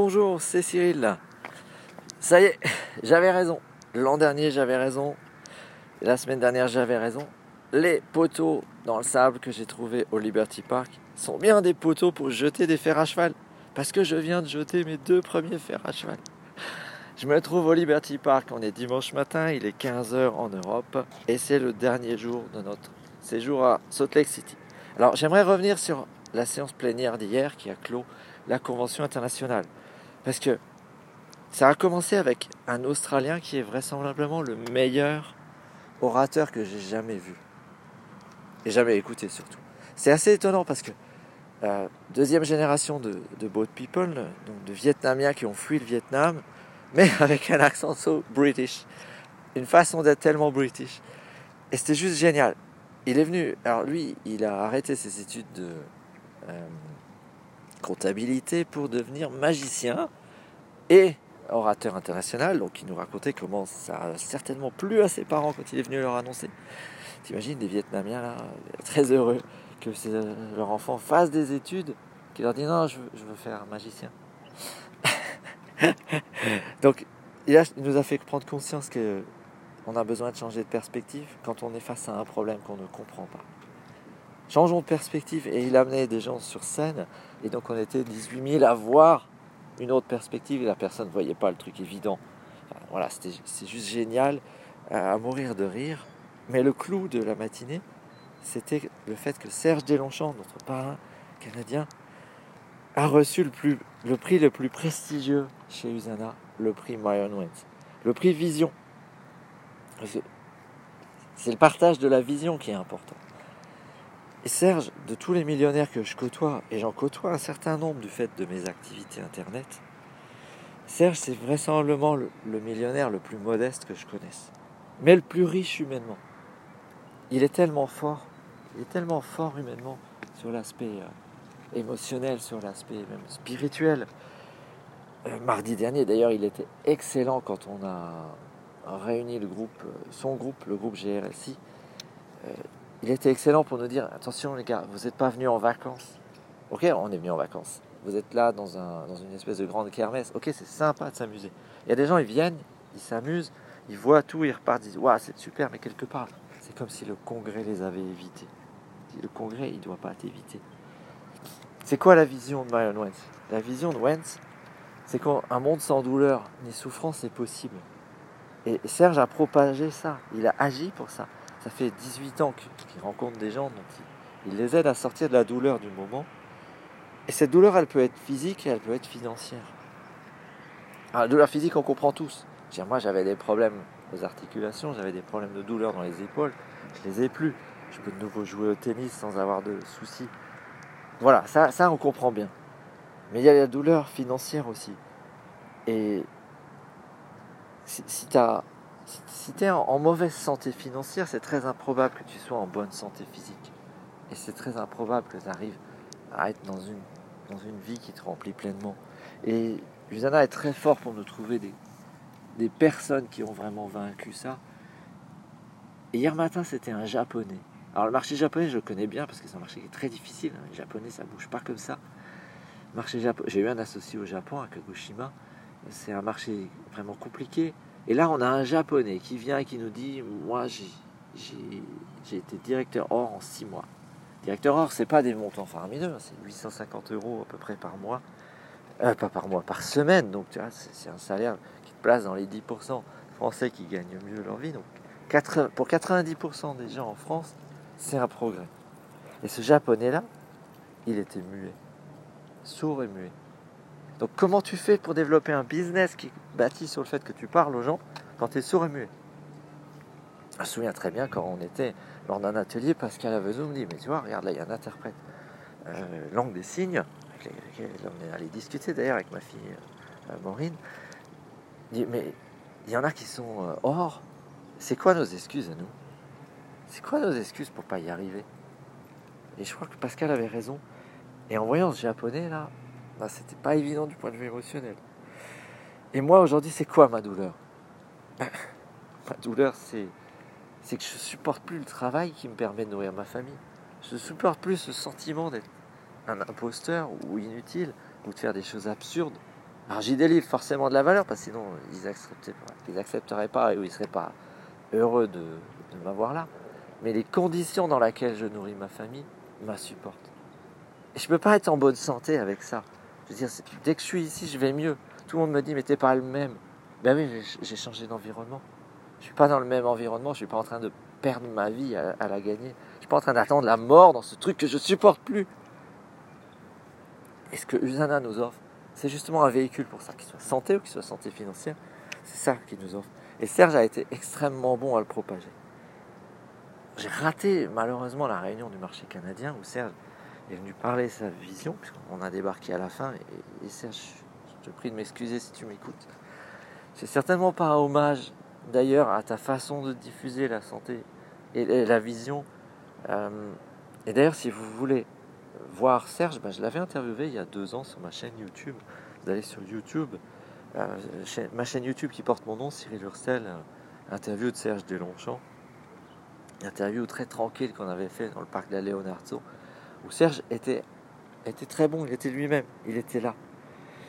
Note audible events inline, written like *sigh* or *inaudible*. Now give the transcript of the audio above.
Bonjour, c'est Cyril. Ça y est, j'avais raison. L'an dernier, j'avais raison. La semaine dernière, j'avais raison. Les poteaux dans le sable que j'ai trouvé au Liberty Park sont bien des poteaux pour jeter des fers à cheval. Parce que je viens de jeter mes deux premiers fers à cheval. Je me trouve au Liberty Park, on est dimanche matin, il est 15h en Europe et c'est le dernier jour de notre séjour à Salt Lake City. Alors j'aimerais revenir sur la séance plénière d'hier qui a clos la convention internationale. Parce que ça a commencé avec un Australien qui est vraisemblablement le meilleur orateur que j'ai jamais vu. Et jamais écouté surtout. C'est assez étonnant parce que euh, deuxième génération de, boat people, donc de Vietnamiens qui ont fui le Vietnam, mais *laughs* avec un accent so british, une façon d'être tellement british. Et c'était juste génial. Il est venu, alors lui, il a arrêté ses études de euh, comptabilité pour devenir magicien et orateur international. Donc il nous racontait comment ça a certainement plu à ses parents quand il est venu leur annoncer. T'imagines des Vietnamiens là, très heureux que leur enfant fasse des études, qui leur dit non, je veux, je veux faire magicien. *laughs* Donc il, nous a fait prendre conscience que on a besoin de changer de perspective quand on est face à un problème qu'on ne comprend pas. Changeons de perspective. Et il amenait des gens sur scène. Et donc on était 18 000 à voir une autre perspective et la personne ne voyait pas le truc évident. voilà, c'est juste génial, à mourir de rire. Mais le clou de la matinée, c'était le fait que Serge Delonchamp, notre parrain canadien, a reçu le, le prix le plus prestigieux chez Usana, le prix Myron Wentz, le prix Vision. C'est le partage de la vision qui est important. Et Serge, de tous les millionnaires que je côtoie, et j'en côtoie un certain nombre du fait de mes activités Internet, Serge, c'est vraisemblablement le, millionnaire le plus modeste que je connaisse, mais le plus riche humainement. Il est tellement fort, il est tellement fort humainement sur l'aspect euh, émotionnel, sur l'aspect même spirituel. Euh, mardi dernier, d'ailleurs, il était excellent quand on a réuni le groupe, euh, son groupe, le groupe GRSI. Il était excellent pour nous dire attention les gars, vous n'êtes pas venus en vacances. Ok, on est venu en vacances. Vous êtes là dans, un, dans une espèce de grande kermesse. Ok, c'est sympa de s'amuser. Il y a des gens, ils viennent, ils s'amusent, ils voient tout, ils repartent, ils disent Waouh, c'est super, mais quelque part, c'est comme si le congrès les avait évités. Le congrès, il ne doit pas t'éviter. C'est quoi la vision de Marion Wentz? La vision de Wentz, c'est qu'un monde sans douleur ni souffrance est possible. Et Serge a propagé ça, il a agi pour ça. Ça fait 18 ans qu'il rencontre des gens, donc il, les aide à sortir de la douleur du moment. Et cette douleur, elle peut être physique et elle peut être financière. Alors, la douleur physique, on comprend tous. moi, j'avais des problèmes aux articulations, j'avais des problèmes de douleur dans les épaules. Je les ai plus. Je peux de nouveau jouer au tennis sans avoir de soucis. Voilà, ça, ça on comprend bien. Mais il y a la douleur financière aussi. Et si, si tu as si tu es en, mauvaise santé financière, c'est très improbable que tu sois en bonne santé physique. Et c'est très improbable que tu arrives à être dans une, dans une vie qui te remplit pleinement. Et Usana est très fort pour nous trouver des, des personnes qui ont vraiment vaincu ça. Hier matin, c'était un japonais. Alors le marché japonais, je le connais bien parce que c'est un marché qui est très difficile. Hein. Les japonais, ça bouge pas comme ça. Marché J'ai eu un associé au Japon, à Kagoshima. C'est un marché vraiment compliqué. Et là, on a un japonais qui vient et qui nous dit Moi, j'ai été directeur or en six mois. Directeur or, c'est pas des montants faramineux, hein, c'est 850 euros à peu près par mois. Euh, pas par mois, par semaine. Donc, tu vois, c'est un salaire qui te place dans les 10% français qui gagnent mieux leur vie. Donc, pour 90% des gens en France, c'est un progrès. Et ce japonais-là, il était muet, sourd et muet. Donc comment tu fais pour développer un business qui est bâti sur le fait que tu parles aux gens quand tu es sourd et muet? Je me souviens très bien quand on était lors d'un atelier, Pascal Avezo me dit, mais tu vois, regarde là, il y a un interprète euh, langue des signes, avec lequel on est allé discuter d'ailleurs avec ma fille euh, Maureen. Dit, mais il y en a qui sont euh, hors. C'est quoi nos excuses à nous? C'est quoi nos excuses pour pas y arriver? Et je crois que Pascal avait raison. Et en voyant ce japonais là, bah, c'était pas évident du point de vue émotionnel. Et moi, aujourd'hui, c'est quoi ma douleur? *laughs* Ma douleur, c'est, que je supporte plus le travail qui me permet de nourrir ma famille. Je ne supporte plus ce sentiment d'être un imposteur ou inutile, ou de faire des choses absurdes Alors j'y délivre forcément de la valeur, parce que sinon ils accepteraient ils pas ou ils seraient pas heureux de, de m'avoir là. Mais les conditions dans lesquelles je nourris ma famille m'insupportent. Et je peux pas être en bonne santé avec ça. Veux dire, dès que je suis ici, je vais mieux. Tout le monde me dit, mais t'es pas le même. Ben oui, j'ai changé d'environnement. Je suis pas dans le même environnement, je suis pas en train de perdre ma vie à, à la gagner. Je suis pas en train d'attendre la mort dans ce truc que je supporte plus. Et ce que Usana nous offre, c'est justement un véhicule pour ça, qu'il soit santé ou qu'il soit santé financière. C'est ça qu'il nous offre. Et Serge a été extrêmement bon à le propager. J'ai raté malheureusement la réunion du marché canadien où Serge est venu parler sa vision, puisqu'on a débarqué à la fin. Et, Serge, je te prie de m'excuser si tu m'écoutes. C'est certainement pas un hommage d'ailleurs à ta façon de diffuser la santé et, la vision. Euh, et d'ailleurs, si vous voulez voir Serge, ben, je l'avais interviewé il y a deux ans sur ma chaîne YouTube. Vous allez sur YouTube, euh, ma chaîne YouTube qui porte mon nom, Cyril Ursel, interview de Serge Deslongchamps. Interview très tranquille qu'on avait fait dans le parc de la Leonardo, où Serge était, était très bon, il était lui-même, il était là.